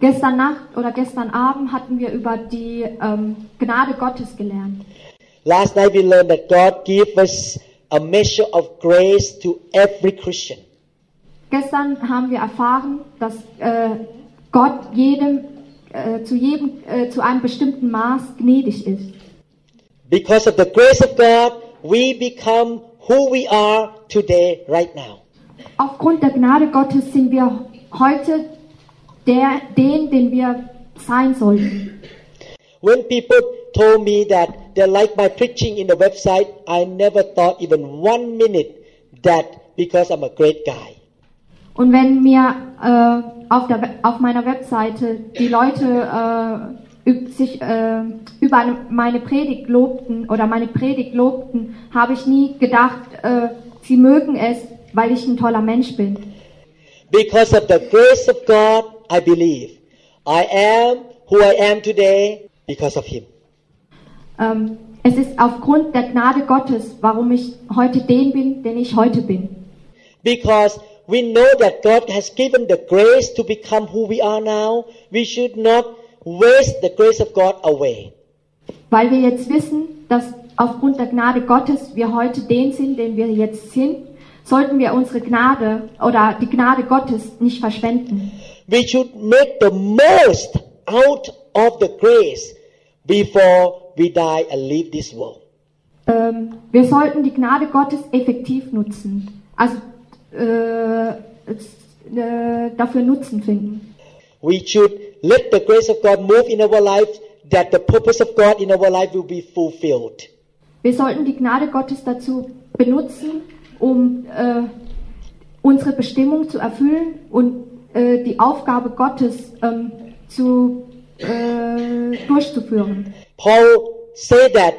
Gestern Nacht oder gestern Abend hatten wir über die ähm, Gnade Gottes gelernt. Last night we learned that God gave us a measure of grace to every Christian. Gestern haben wir erfahren, dass äh, Gott jedem äh, zu jedem äh, zu einem bestimmten Maß gnädig ist. Because of the grace of God, we become who we are today, right now. Aufgrund der Gnade Gottes sind wir heute der, den, den wir sein sollten. When people told me that they like my preaching in the website, I never thought even one minute that because I'm a great guy. Und wenn mir äh, auf, der, auf meiner Webseite die Leute äh, sich äh, über eine, meine Predigt lobten oder meine Predigt lobten, habe ich nie gedacht, äh, sie mögen es, weil ich ein toller Mensch bin. Because of the grace of God, I believe I am who I am today because of Him. Ähm, es ist aufgrund der Gnade Gottes, warum ich heute den bin, den ich heute bin. Because we know that God has given the grace to become who we are now, we should not waste the grace of God away. Weil wir jetzt wissen, dass aufgrund der Gnade Gottes wir heute den sind, den wir jetzt sind, sollten wir unsere Gnade oder die Gnade Gottes nicht verschwenden. We should make the most out of the grace before we die and leave this world. Ähm, wir sollten die Gnade Gottes effektiv nutzen, also äh, äh, dafür Nutzen finden. We should let the grace of God move in our life that the purpose of God in our life will be fulfilled. Wir sollten die Gnade Gottes dazu benutzen, um äh, unsere Bestimmung zu erfüllen und äh, die Aufgabe Gottes ähm, zu, äh, durchzuführen. Paul said that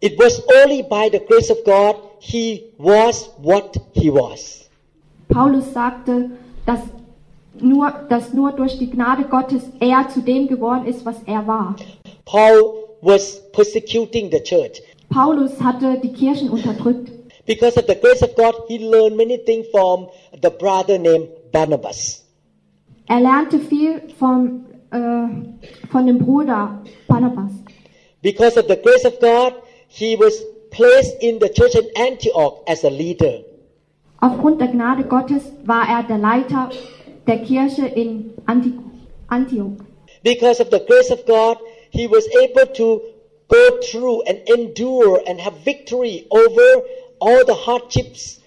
it was only by the grace of God he was what he was. Paulus sagte, dass nur, dass nur durch die Gnade Gottes er zu dem geworden ist, was er war. Paul was persecuting the church. Paulus hatte die Kirchen unterdrückt. Because of the grace of God, he learned many things from the brother named Barnabas. Er lernte viel äh, von dem Bruder Barnabas. Because of the grace of God, he was placed in the church in Antioch as a leader. Aufgrund der Gnade Gottes war er der Leiter der Kirche in Anti Antioch. Because of the grace of God, he was able to go through and endure and have victory over all the hardships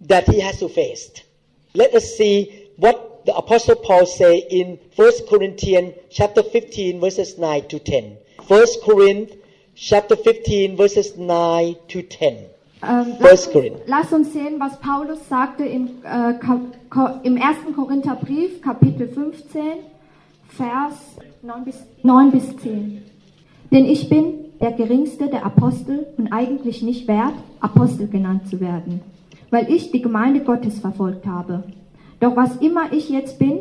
that he has to face. Let us see what the apostle Paul say in 1 Corinthians chapter 15 verses 9 to 10. 1 Corinthians chapter 15 verses 9 to 10. Ähm, First lass, uns, lass uns sehen, was Paulus sagte im, äh, Ka Ko im 1. Korintherbrief, Kapitel 15, Vers 9 bis, 9 bis 10. Denn ich bin der geringste der Apostel und eigentlich nicht wert, Apostel genannt zu werden, weil ich die Gemeinde Gottes verfolgt habe. Doch was immer ich jetzt bin,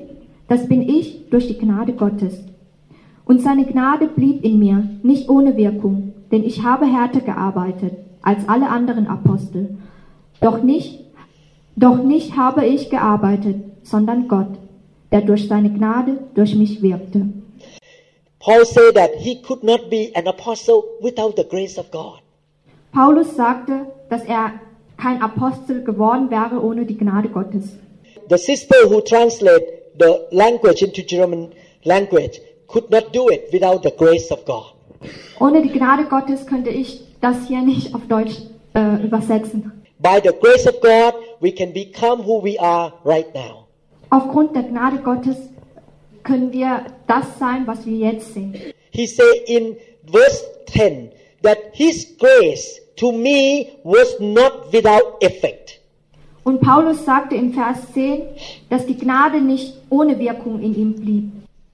das bin ich durch die Gnade Gottes. Und seine Gnade blieb in mir, nicht ohne Wirkung, denn ich habe härter gearbeitet als alle anderen Apostel. Doch nicht, doch nicht habe ich gearbeitet, sondern Gott, der durch seine Gnade durch mich wirkte. Paul said that he could not be an apostle without the grace of God. Paulus sagte, dass er kein Apostel geworden wäre ohne die Gnade Gottes. The sister who translate the language into German language could not do it without the grace of God. Ohne die Gnade Gottes könnte ich das hier nicht auf Deutsch äh, übersetzen. By the grace of God, we can become who we are right now. Aufgrund der Gnade Gottes können wir das sein, was wir jetzt sind. He said in verse 10 that his grace to me was not without effect. Und Paulus sagte im Vers 10, dass die Gnade nicht ohne Wirkung in ihm blieb.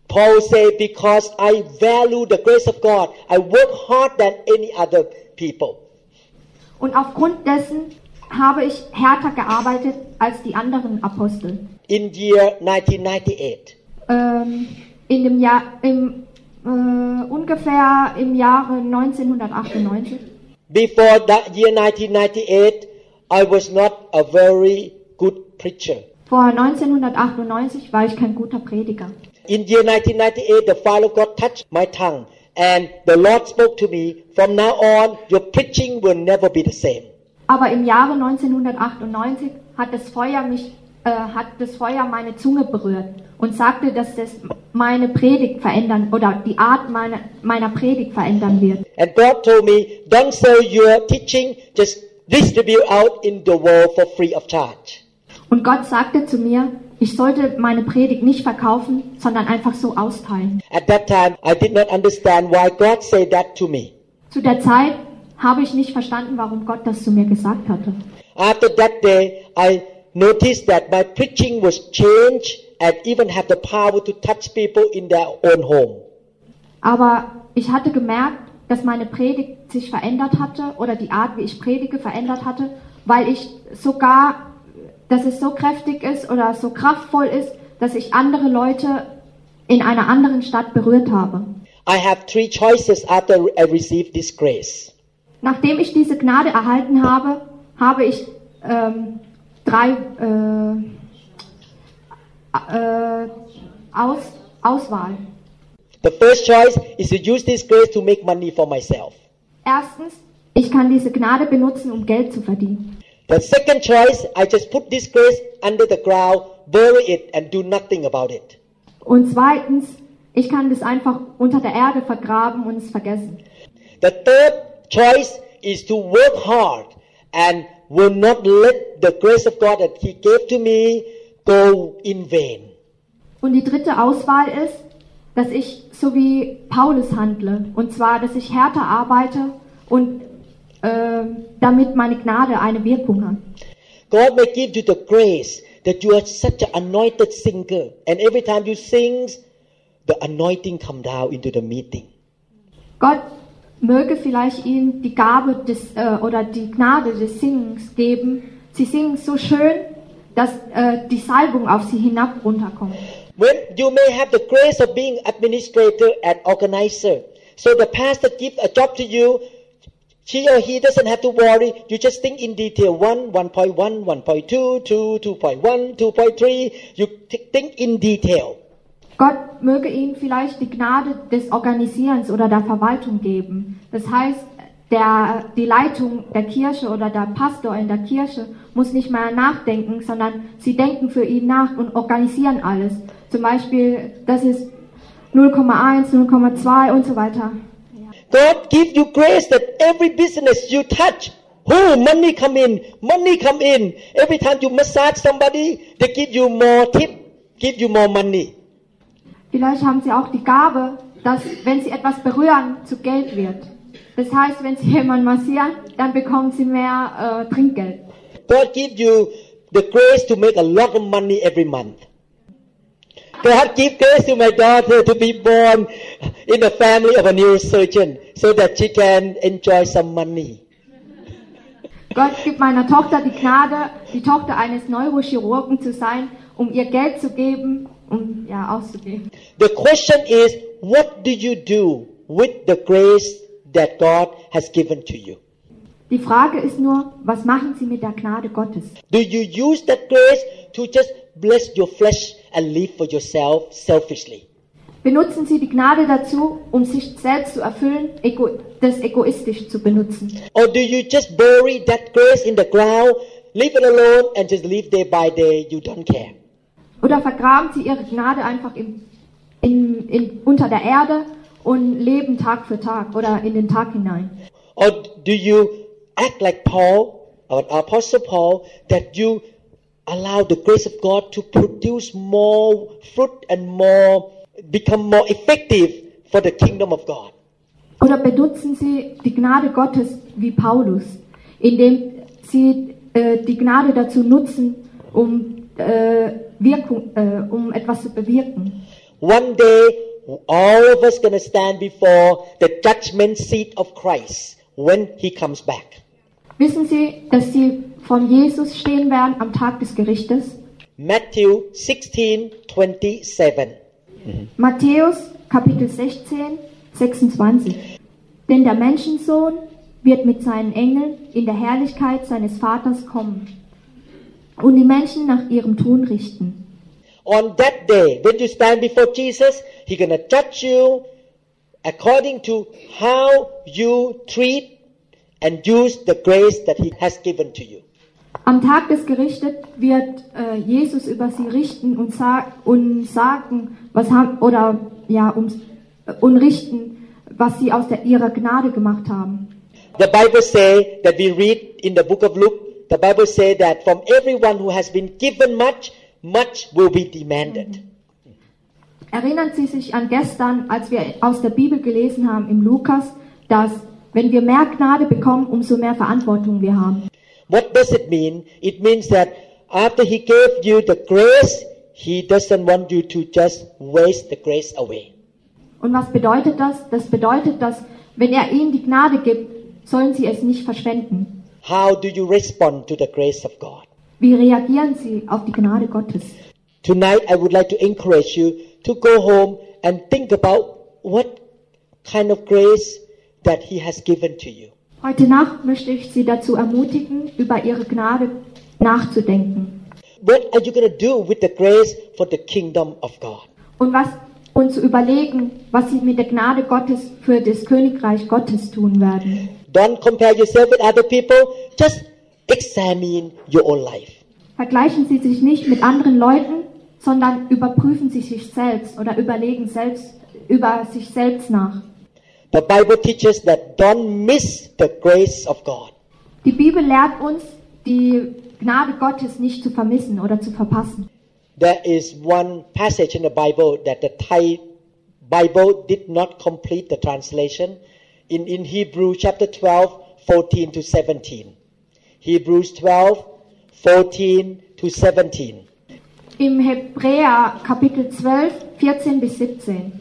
Paul said, because I value the grace of God, I work hard than any other people. Und aufgrund dessen habe ich härter gearbeitet als die anderen Apostel. In year 1998, Ähm, in dem Jahr, im, äh, ungefähr im Jahre 1998. before that year 1998, I was not a very good preacher. Vor 1998 war ich kein guter Prediger. In year 1998, the fire of God touched my tongue, and the Lord spoke to me, from now on, your preaching will never be the same. Aber im Jahre 1998 hat das Feuer mich, äh, hat das Feuer meine Zunge berührt und sagte, dass das meine Predigt verändern oder die Art meiner, meiner Predigt verändern wird. And God told me, don't sell your teaching, just distribute out in the world for free of charge. Und Gott sagte zu mir, ich sollte meine Predigt nicht verkaufen, sondern einfach so austeilen. At that time, I did not understand why God said that to me. Zu der Zeit habe ich nicht verstanden, warum Gott das zu mir gesagt hatte. After that day, I noticed that my preaching was changed and even have the power to touch people in their own home. Aber ich hatte gemerkt, dass meine Predigt sich verändert hatte oder die Art, wie ich predige, verändert hatte, weil ich sogar, dass es so kräftig ist oder so kraftvoll ist, dass ich andere Leute in einer anderen Stadt berührt habe. I have three choices after I received this grace. Nachdem ich diese Gnade erhalten habe, habe ich ähm, drei äh, äh, Aus, Auswahl. The first choice is to use this grace to make money for myself. Erstens, ich kann diese Gnade benutzen, um Geld zu verdienen. The second choice, I just put this grace under the ground, bury it, and do nothing about it. Und zweitens, ich kann das einfach unter der Erde vergraben und es vergessen. The third choice is to work hard and will not let the grace of God that He gave to me go in vain. Und die dritte Auswahl ist, dass ich so wie Paulus handle. Und zwar, dass ich härter arbeite und äh, damit meine Gnade eine Wirkung hat. God may give you the grace that you are such an anointed singer, and every time you sing, the anointing come down into the meeting. Gott möge vielleicht ihnen die Gabe des, äh, oder die Gnade des Singens geben. Sie singen so schön, dass äh, die Salbung auf sie hinab runterkommt. When you may have the grace of being administrator and organizer, so the pastor gives a job to you, she or he doesn't have to worry. You just think in detail: one, 1.1, 1.2, 2, 2.1, 2.3. You th- think in detail. Gott möge ihnen vielleicht die Gnade des Organisierens oder der Verwaltung geben. Das heißt, der, die Leitung der Kirche oder der Pastor in der Kirche muss nicht mehr nachdenken, sondern sie denken für ihn nach und organisieren alles. Zum Beispiel, das ist 0,1, 0,2 und so weiter. God give you grace that every business you touch, oh, money come in, money come in. Every time you massage somebody, they give you more tip, give you more money. Vielleicht haben sie auch die Gabe, dass wenn sie etwas berühren, zu Geld wird. Das heißt, wenn sie jemanden massieren, dann bekommen sie mehr äh, Trinkgeld. God give you the grace to make a lot of money every month. God give grace to my daughter to be born in the family of a neurosurgeon so that she can enjoy some money. Gott gibt meiner Tochter die Gnade, die Tochter eines Neurochirurgen zu sein, um ihr Geld zu geben, um ja auszugeben. The question is, what do you do with the grace that God has given to you? Die Frage ist nur, was machen Sie mit der Gnade Gottes? Do you use that grace to just bless your flesh and live for yourself selfishly? Benutzen Sie die Gnade dazu, um sich selbst zu erfüllen, ego das egoistisch zu benutzen? Or do you just bury that grace in the ground, leave it alone, and just live day by day? You don't care. Oder vergraben Sie Ihre Gnade einfach im, in, in, unter der Erde und leben Tag für Tag oder in den Tag hinein? Or do you act like Paul, or Apostle Paul, that you allow the grace of God to produce more fruit and more, become more effective for the kingdom of God? Oder benutzen Sie die Gnade Gottes wie Paulus, indem Sie äh, die Gnade dazu nutzen, um, äh, Wirkung, äh, um etwas zu bewirken? one day all of us gonna stand before the judgment seat of Christ when he comes back. Wissen Sie, dass Sie von Jesus stehen werden am Tag des Gerichtes? Matthew 16, 27. Matthäus Kapitel 16, 26. Denn der Menschensohn wird mit seinen Engeln in der Herrlichkeit seines Vaters kommen und die Menschen nach ihrem Tun richten. On that day, when you stand before Jesus, He's gonna judge you according to how you treat and use the grace that He has given to you. Am Tag des Gerichtes wird äh, Jesus über sie richten und, sa und sagen, was haben oder ja um, und richten, was sie aus der, ihrer Gnade gemacht haben. The Bible say that we read in the book of Luke, the Bible say that from everyone who has been given much, much will be demanded. Erinnern Sie sich an gestern, als wir aus der Bibel gelesen haben im Lukas, dass wenn wir mehr Gnade bekommen, umso mehr Verantwortung wir haben. What does it mean? It means that after He gave you the grace, He doesn't want you to just waste the grace away. Und was bedeutet das? Das bedeutet, dass wenn er ihnen die Gnade gibt, sollen sie es nicht verschwenden. How do you respond to the grace of God? Wie reagieren sie auf die Gnade Gottes? Tonight, I would like to encourage you to go home and think about what kind of grace that He has given to you. Heute Nacht möchte ich Sie dazu ermutigen, über Ihre Gnade nachzudenken. What are you going to do with the grace for the kingdom of God? Und was und zu überlegen, was Sie mit der Gnade Gottes für das Königreich Gottes tun werden. Don't compare yourself with other people. Just examine your own life. Vergleichen Sie sich nicht mit anderen Leuten, sondern überprüfen Sie sich selbst oder überlegen selbst über sich selbst nach. The Bible teaches that don't miss the grace of God. Die Bibel lehrt uns, die Gnade Gottes nicht zu vermissen oder zu verpassen. There is one passage in the Bible that the Thai Bible did not complete the translation in, in Hebrew chapter 12, 14 to 17. Hebrews 12, 14 to 17. Im Hebräer Kapitel 12, 14 bis 17.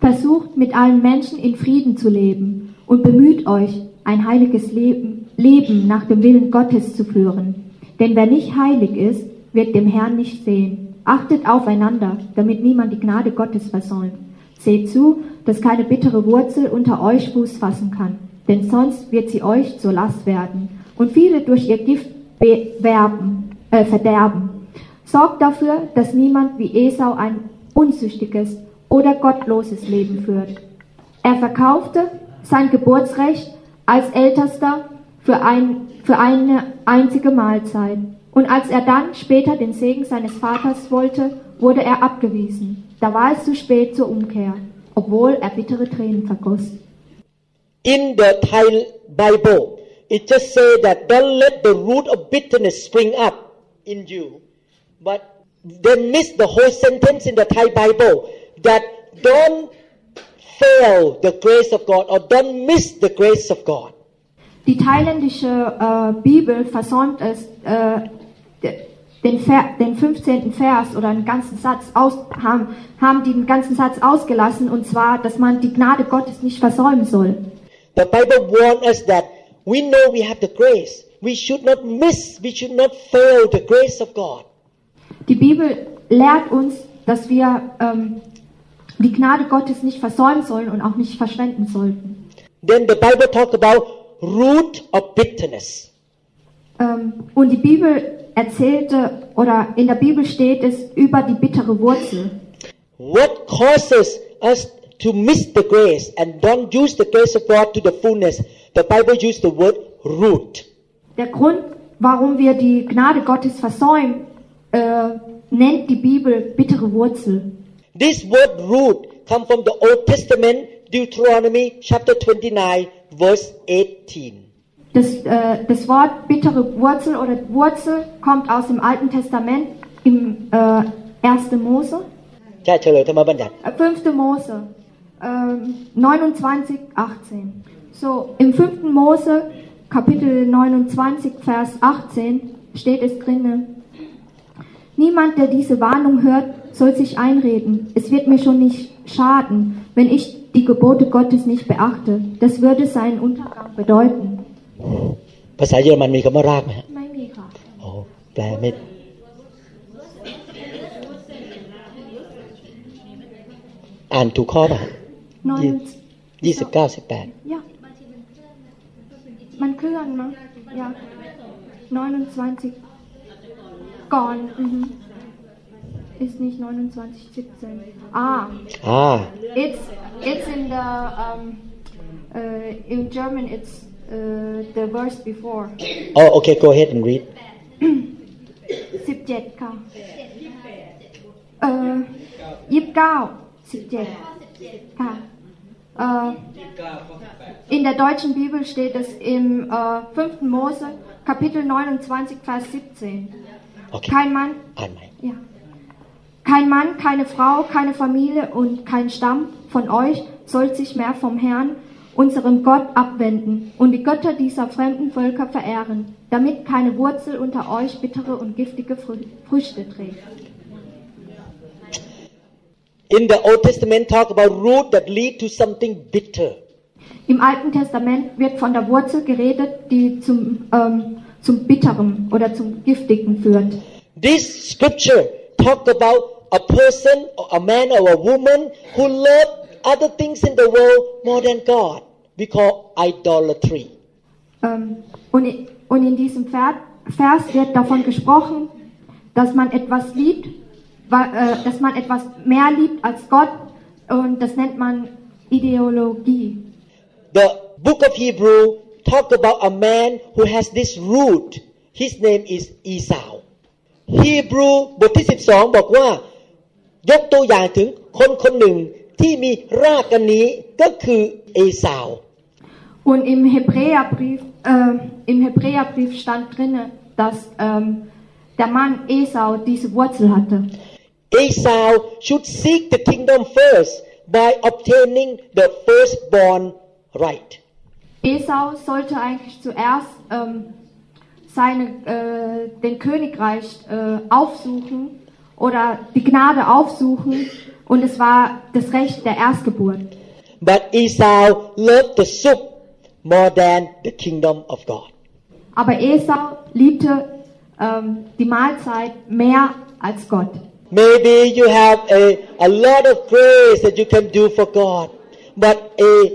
Versucht mit allen Menschen in Frieden zu leben und bemüht euch, ein heiliges Leben, Leben nach dem Willen Gottes zu führen. Denn wer nicht heilig ist, wird dem Herrn nicht sehen. Achtet aufeinander, damit niemand die Gnade Gottes versäumt. Seht zu, dass keine bittere Wurzel unter euch Fuß fassen kann, denn sonst wird sie euch zur Last werden und viele durch ihr Gift bewerben, äh, verderben. Sorgt dafür, dass niemand wie Esau ein unzüchtiges oder gottloses Leben führt. Er verkaufte sein Geburtsrecht als Ältester für, ein, für eine einzige Mahlzeit. Und als er dann später den Segen seines Vaters wollte, wurde er abgewiesen. Da war es zu spät zur Umkehr, obwohl er bittere Tränen vergoss. In the Thai Bible, it just say that don't let the root of bitterness spring up in you. But they miss the whole sentence in the Thai Bible that don't fail the grace of God or don't miss the grace of God. Die thailändische äh, Bibel versäumt es, äh, den, Ver den 15. Vers oder einen ganzen Satz aus, haben, haben den ganzen Satz ausgelassen und zwar, dass man die Gnade Gottes nicht versäumen soll. The Bible warns us that we know we have the grace. We should not miss, we should not fail the grace of God. Die Bibel lehrt uns, dass wir ähm, die Gnade Gottes nicht versäumen sollen und auch nicht verschwenden sollten. Then the Bible talk about root of bitterness. Ähm, und die Bibel erzählte oder in der Bibel steht es über die bittere Wurzel. What causes us to miss the grace and don't use the grace of God to the fullness? The Bible used the word root. Der Grund, warum wir die Gnade Gottes versäumen, äh, nennt die Bibel bittere Wurzel. This word root come from the Old Testament, Deuteronomy chapter 29, verse 18. Das, äh, das Wort bittere Wurzel oder Wurzel kommt aus dem Alten Testament im äh, 1. Mose, ใช่เฉลยธรรมบัญญัติ äh, 5. Mose ähm, 29, 18. So, im 5. Mose, Kapitel 29, Vers 18, steht es drinnen. Niemand, der diese Warnung hört soll sich einreden, es wird mir schon nicht schaden, wenn ich die Gebote Gottes nicht beachte. Das würde seinen Untergang bedeuten. ภาษาเยอรมันมีคำว่ารากไหมฮะไม่มีค่ะโอ้แปลไม่อ่านถูกข้อป่ะฮะนอนยี่สิบเก้าสิบแปด Ja. Man klüren, ne? Ja. 29. Gorn. Mhm. Ist nicht 29, 17. Ah, อ่า it's it's in the um, uh, in German. It's uh, the verse before. อ๋อโอเค go ahead and read 17 ค่ะ เอ่อยี่สิบเก้าสิบเจ็ดค่ะเอ่อ in der deutschen Bibel steht es im äh, 5. Mose, Kapitel 29, Vers 17. โอเค Kein Mann, อ่านใหม่ ja. Kein Mann, keine Frau, keine Familie und kein Stamm von euch soll sich mehr vom Herrn, unserem Gott, abwenden und die Götter dieser fremden Völker verehren, damit keine Wurzel unter euch bittere und giftige Frü- Früchte trägt. in the Old Testament talk about root that lead to something bitter Im Alten Testament wird von der Wurzel geredet, die zum, ähm, zum Bitteren oder zum Giftigen führt. This scripture talk about a person, or a man or a woman who love other things in the world more than God. We call idolatry. Ähm, und, i- und in diesem Vers, Vers wird davon gesprochen, dass man etwas liebt, wa- äh, dass man etwas mehr liebt als Gott und das nennt man Ideologie. The book of Hebrew talk about a man who has this root. His name is Esau. Hebrew บทที่ 12 บอกว่า ยกตัวอย่างถึงคนคนหนึ่ง ที่มีรากอันนี้ก็คือเอสาว Und im Hebräerbrief, äh, im Hebräerbrief stand drinne, dass ähm, der Mann Esau diese Wurzel hatte. Esau should seek the kingdom first by obtaining the firstborn right. Esau sollte eigentlich zuerst ähm, seine, äh, den Königreich äh, aufsuchen oder die Gnade aufsuchen und es war das Recht der Erstgeburt. But Esau loved the soup more than the kingdom of God. Aber Esau liebte ähm, die Mahlzeit mehr als Gott. Maybe you have a, a lot of grace that you can do for God, but a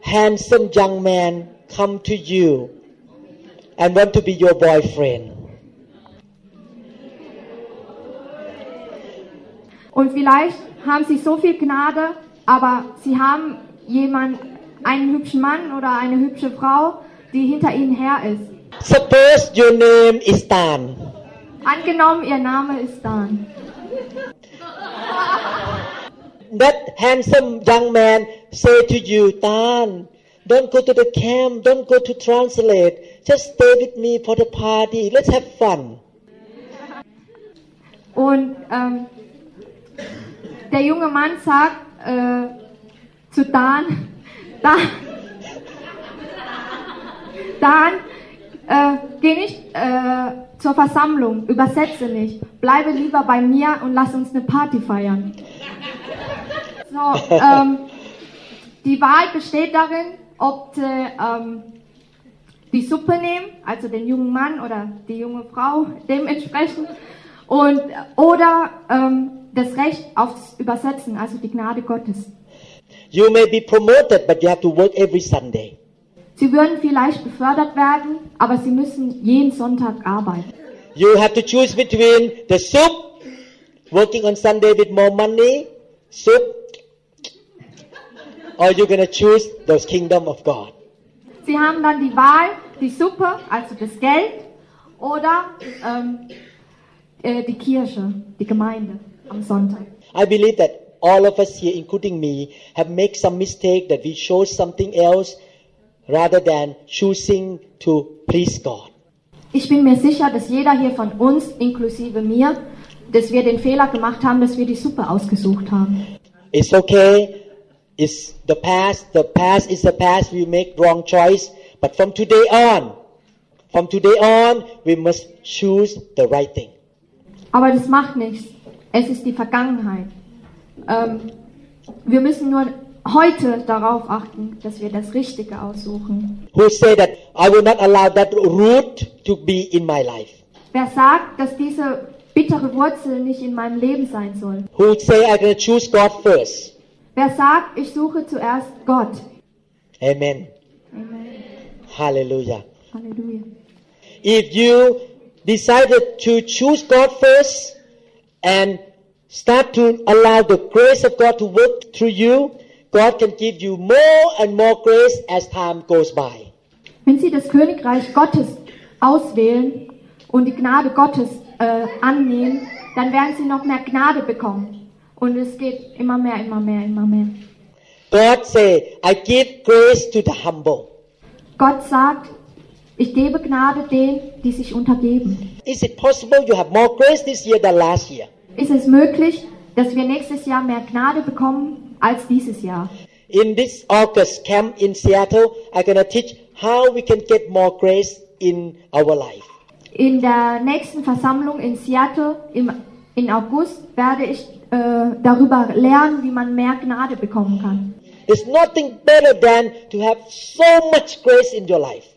handsome young man come to you and want to be your boyfriend. Und vielleicht haben sie so viel Gnade, aber sie haben jemand, einen hübschen Mann oder eine hübsche Frau, die hinter ihnen her ist. Suppose your name is Tan. Angenommen, ihr Name ist Dan. That handsome young man say to you, Tan, don't go to the camp, don't go to translate, just stay with me for the party, let's have fun. Und ähm, der junge Mann sagt äh, zu Dan, Dan, Dan äh, geh nicht äh, zur Versammlung, übersetze nicht, bleibe lieber bei mir und lass uns eine Party feiern. So, ähm, die Wahl besteht darin, ob sie ähm, die Suppe nehmen, also den jungen Mann oder die junge Frau dementsprechend, und, oder ähm, das Recht aufs Übersetzen, also die Gnade Gottes. You may be promoted, but you have to work every Sunday. Sie würden vielleicht befördert werden, aber sie müssen jeden Sonntag arbeiten. You have to choose between the soup, working on Sunday with more money, soup, or you're gonna choose the kingdom of God. Sie haben dann die Wahl, die Suppe, also das Geld, oder ähm, äh, die Kirche, die Gemeinde am Sonntag. I believe that all of us here, including me, have made some mistake that we chose something else rather than choosing to please God. Ich bin mir sicher, dass jeder hier von uns, inklusive mir, dass wir den Fehler gemacht haben, dass wir die Suppe ausgesucht haben. It's okay. It's the past. The past is the past. We make wrong choice. But from today on, from today on, we must choose the right thing. Aber das macht nichts. Es ist die Vergangenheit. Ähm, wir müssen nur heute darauf achten, dass wir das Richtige aussuchen. Who say that I will not allow that root to be in my life? Wer sagt, dass diese bittere Wurzel nicht in meinem Leben sein soll? Who say to choose God first? Wer sagt, ich suche zuerst Gott? Amen. Amen. Hallelujah. Halleluja. If you decided to choose God first and start to allow the grace of God to work through you, God can give you more and more grace as time goes by. Wenn Sie das Königreich Gottes auswählen und die Gnade Gottes äh, annehmen, dann werden Sie noch mehr Gnade bekommen. Und es geht immer mehr, immer mehr, immer mehr. God say, I give grace to the humble. Gott sagt, ich gebe Gnade denen, die sich untergeben. Is it possible you have more grace this year than last year? Ist es möglich, dass wir nächstes Jahr mehr Gnade bekommen als dieses Jahr? In this August camp in Seattle, I'm going to teach how we can get more grace in our life. In der nächsten Versammlung in Seattle im, in August werde ich äh, darüber lernen, wie man mehr Gnade bekommen kann. There's nothing better than to have so much grace in your life.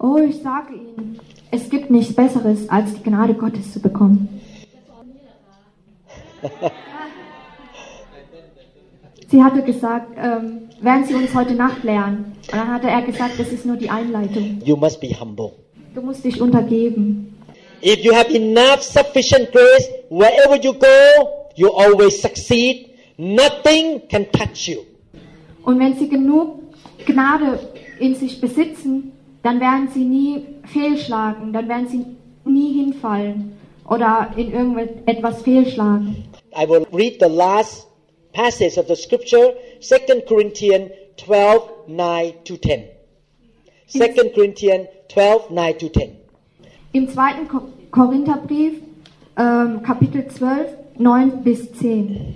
Oh, ich sage Ihnen, es gibt nichts Besseres, als die Gnade Gottes zu bekommen. Sie hatte gesagt, ähm, werden Sie uns heute Nacht lernen? Und dann hatte er gesagt, das ist nur die Einleitung. You must be humble. Du musst dich untergeben. If you have enough sufficient grace, wherever you go, you always succeed. Nothing can touch you. Und wenn Sie genug Gnade in sich besitzen, dann werden Sie nie fehlschlagen, dann werden Sie nie hinfallen oder in irgendetwas fehlschlagen. I will read the last passage of the scripture, 2 Corinthians 12, 9 to 10. 2 Corinthians 12, 9 to 10. Im zweiten Ko Korintherbrief, ähm, Kapitel 12, 9 bis 10.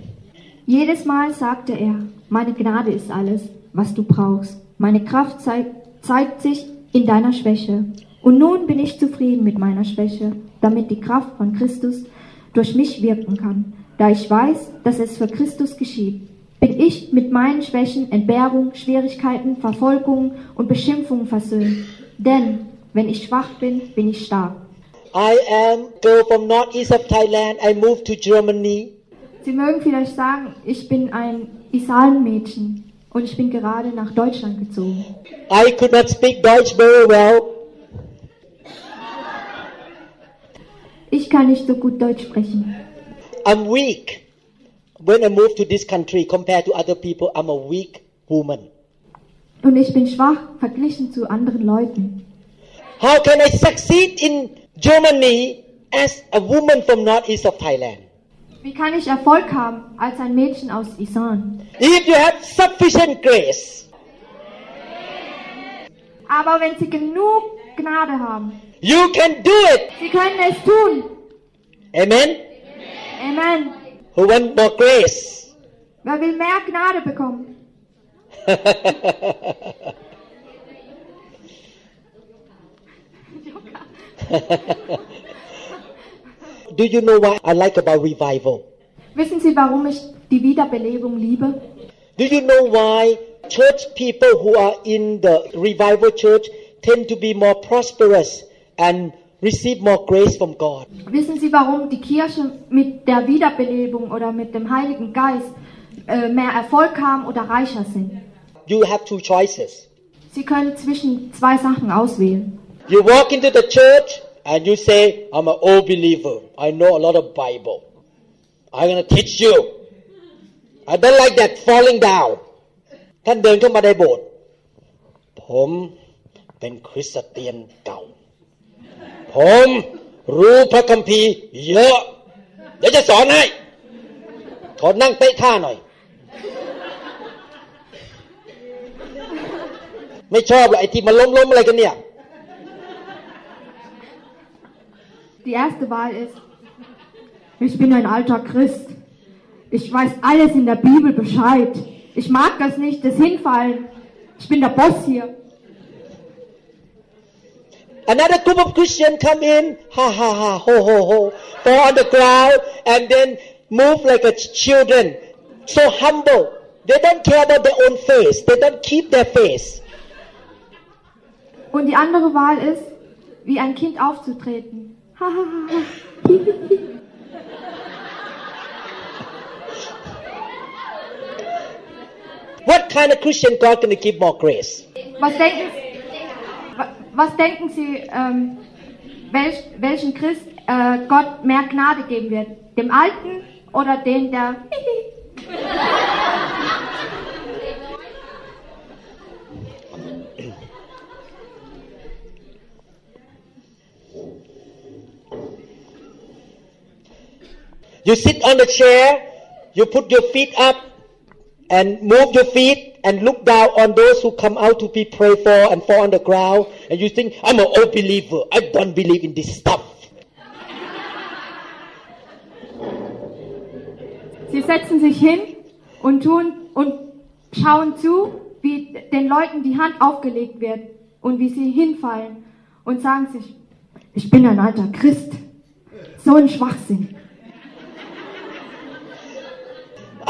Jedes Mal sagte er, meine Gnade ist alles, was du brauchst. Meine Kraft zei zeigt sich in deiner Schwäche. Und nun bin ich zufrieden mit meiner Schwäche, damit die Kraft von Christus durch mich wirken kann. Da ich weiß, dass es für Christus geschieht, bin ich mit meinen Schwächen, Entbehrungen, Schwierigkeiten, Verfolgungen und Beschimpfungen versöhnt. Denn wenn ich schwach bin, bin ich stark. I am girl from northeast of Thailand. I moved to Germany. Sie mögen vielleicht sagen, ich bin ein Isalm-Mädchen und ich bin gerade nach Deutschland gezogen. I could not speak Deutsch very well. Ich kann nicht so gut Deutsch sprechen. I'm weak. When I moved to this country, compared to other people, I'm a weak woman. Und ich bin schwach verglichen zu anderen Leuten. How can I succeed in Germany as a woman from northeast of Thailand? Wie kann ich Erfolg haben als ein Mädchen aus Isan? If you have sufficient grace, Aber wenn sie genug Gnade haben, you can do it. sie können es tun. Amen. Amen. Who want more grace? Wer will mehr Gnade bekommen? Do you know what I like about revival? Wissen Sie, warum ich die Wiederbelebung liebe? Do you know why church people who are in the revival church tend to be more prosperous and receive more grace from God? Wissen Sie, warum die Kirche mit der Wiederbelebung oder mit dem Heiligen Geist äh, mehr Erfolg haben oder reicher sind? You have two choices. Sie können zwischen zwei Sachen auswählen. You walk into the church and you say, I'm an old believer. I know a lot of Bible. I'm going to teach you. I don't like that falling down. ท่านเดินเข้ามาในโบสถ์ผมเป็นคริสเตียนเก่า ผมรู้พระคัมภีร์เยอะ เดี๋ยวจะสอนให้ ขอนั่งเตะท่าหน่อย ไม่ชอบหรอกไอ้ที่มันล้มๆอะไรกันเนี่ย Die erste Wahl ist, ich bin ein alter Christ. Ich weiß alles in der Bibel Bescheid. Ich mag das nicht, das Hinfallen. Ich bin der Boss hier. Another group of Christians come in, ha ha ha, ho ho ho, fall on the ground, and then move like a ch- children, so humble. They don't care about their own face. They don't keep their face. Und die andere Wahl ist, wie ein Kind aufzutreten. Ha, ha, ha, ha. What kind of Christian God gonna give more grace? Was denken, wa- was denken Sie, ähm, welch, welchen Christ äh, Gott mehr Gnade geben wird? Dem Alten oder den, der... You sit on the chair, you put your feet up and move your feet and look down on those who come out to be prayed for and fall on the ground and you think, I'm an old believer. I don't believe in this stuff. Sie setzen sich hin und tun und schauen zu, wie den Leuten die Hand aufgelegt wird und wie sie hinfallen und sagen sich, ich bin ein alter Christ. So ein Schwachsinn.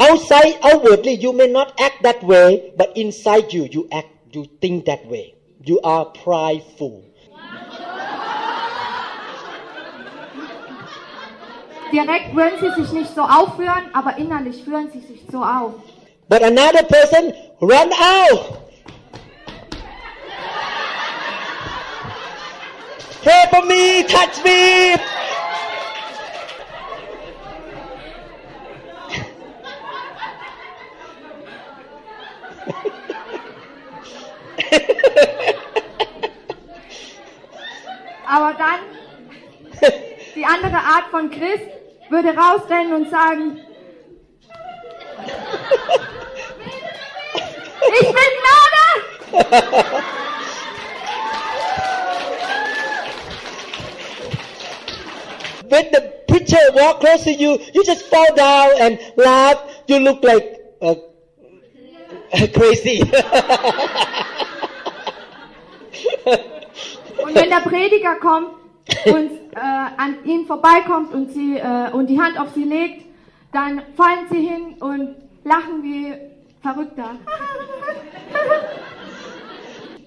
Outside, outwardly, you may not act that way, but inside you, you act, you think that way. You are prideful. Direkt würden sie sich nicht so aufführen, aber innerlich führen sie sich so auf. But another person run out. Pray for me, touch me. Aber dann, die andere Art von Christ würde rausrennen und sagen, ich will Gnade! When the preacher walk close to you, you just fall down and laugh. You look like uh, crazy. Und wenn der Prediger kommt und äh, an ihn vorbeikommt und, sie, äh, und die Hand auf sie legt, dann fallen sie hin und lachen wie Verrückter.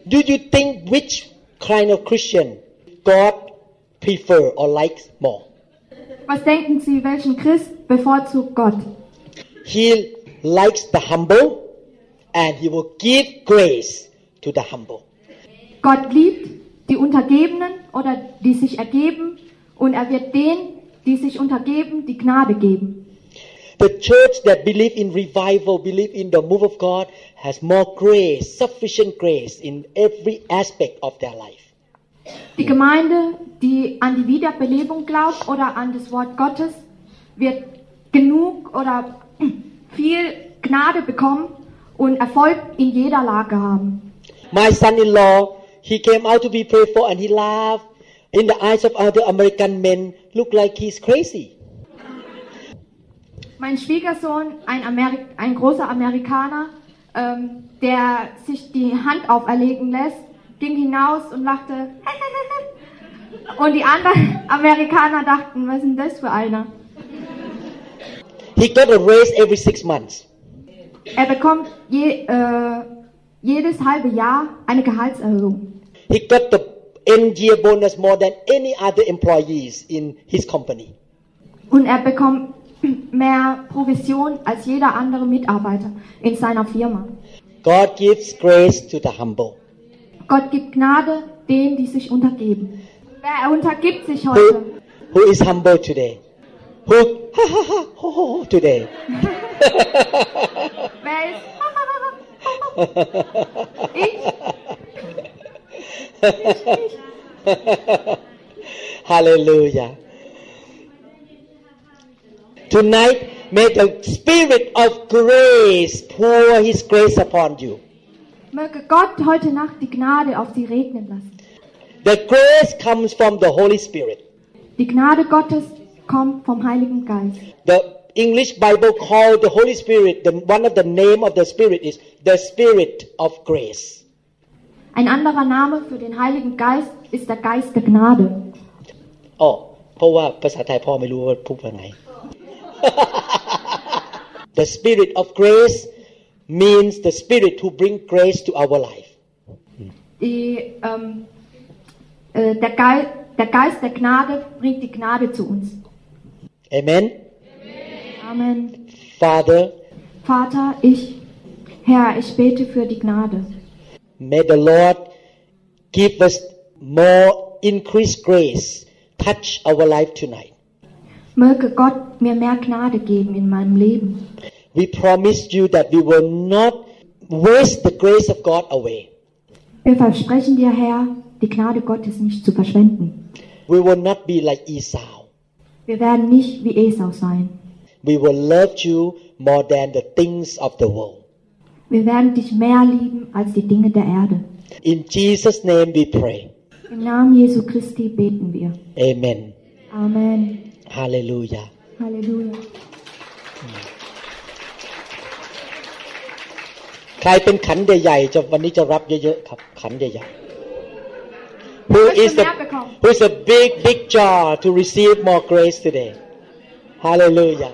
Do you think which kind of Christian God prefer or likes more? Was denken Sie, welchen Christ bevorzugt Gott? He likes the humble and he will give grace to the humble. Gott liebt die Untergebenen oder die sich ergeben und er wird denen, die sich untergeben, die Gnade geben. The church that believe in revival, believe in the move of God, has more grace, sufficient grace in every aspect of their life. Die Gemeinde, die an die Wiederbelebung glaubt oder an das Wort Gottes, wird genug oder viel Gnade bekommen und Erfolg in jeder Lage haben. My son-in-law, he came out to be prayed for and he laughed. In the eyes of other American men, look like he's crazy. Mein Schwiegersohn, ein, Ameri ein großer Amerikaner, ähm, der sich die Hand auferlegen lässt, ging hinaus und lachte. Und die anderen Amerikaner dachten, was ist denn das für einer? He got a raise every six months. Er bekommt je, äh, jedes halbe Jahr eine Gehaltserhöhung. He got the end year bonus more than any other employees in his company. Und er bekommt mehr Provision als jeder andere Mitarbeiter in seiner Firma. God gives grace to the humble. Gott gibt Gnade denen, die sich untergeben. Wer untergibt sich Who, heute? who is humble today? Who today? Wer ist? ich? Hallelujah. Tonight, may the Spirit of grace pour His grace upon you. Möge Gott heute Nacht die Gnade auf sie regnen lassen. The grace comes from the Holy Spirit. Die Gnade Gottes kommt vom Heiligen Geist. The English Bible called the Holy Spirit, the, one of the name of the Spirit is the Spirit of grace. Ein anderer Name für den Heiligen Geist ist der Geist der Gnade. อ๋อเพราะว่าภาษาไทยพ่อไม่รู้ว่าพูดว่าไง The spirit of grace means the spirit who bring grace to our life Die, ähm, äh, der, Geist, der Geist der Gnade bringt die Gnade zu uns. Amen Amen. Father Vater, ich, Herr, ich bete für die Gnade. May the Lord give us more increased grace touch our life tonight Möge Gott mir mehr Gnade geben in meinem Leben. we promise you that we will not waste the grace of God away Wir versprechen dir, Herr, die Gnade Gottes nicht zu verschwenden. we will not be like Esau Wir werden nicht wie Esau sein. we will love you more than the things of the world Wir werden dich mehr lieben als die Dinge der Erde. in Jesus name we pray Im Namen Jesu Christi beten wir. Amen Amen. Hallelujah Halleluja. ใครเป็นขันใหญ่ๆจะวันนี้จะรับเยอะๆครับขันใหญ่ๆ Who is the Who is a big big jar to receive more grace today Hallelujah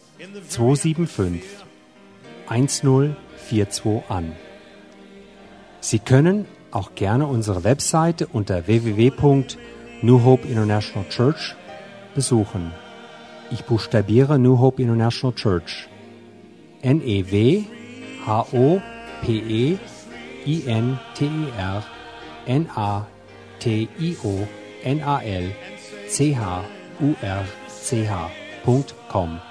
275 1042 an. Sie können auch gerne unsere Webseite unter www.New International Church besuchen. Ich buchstabiere New Hope International Church. N-E-W-H-O-P-E-I-N-T-E-R N-A-T-I-O-N-A-L-C-H-U-R-C-H.com.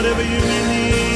Whatever you need.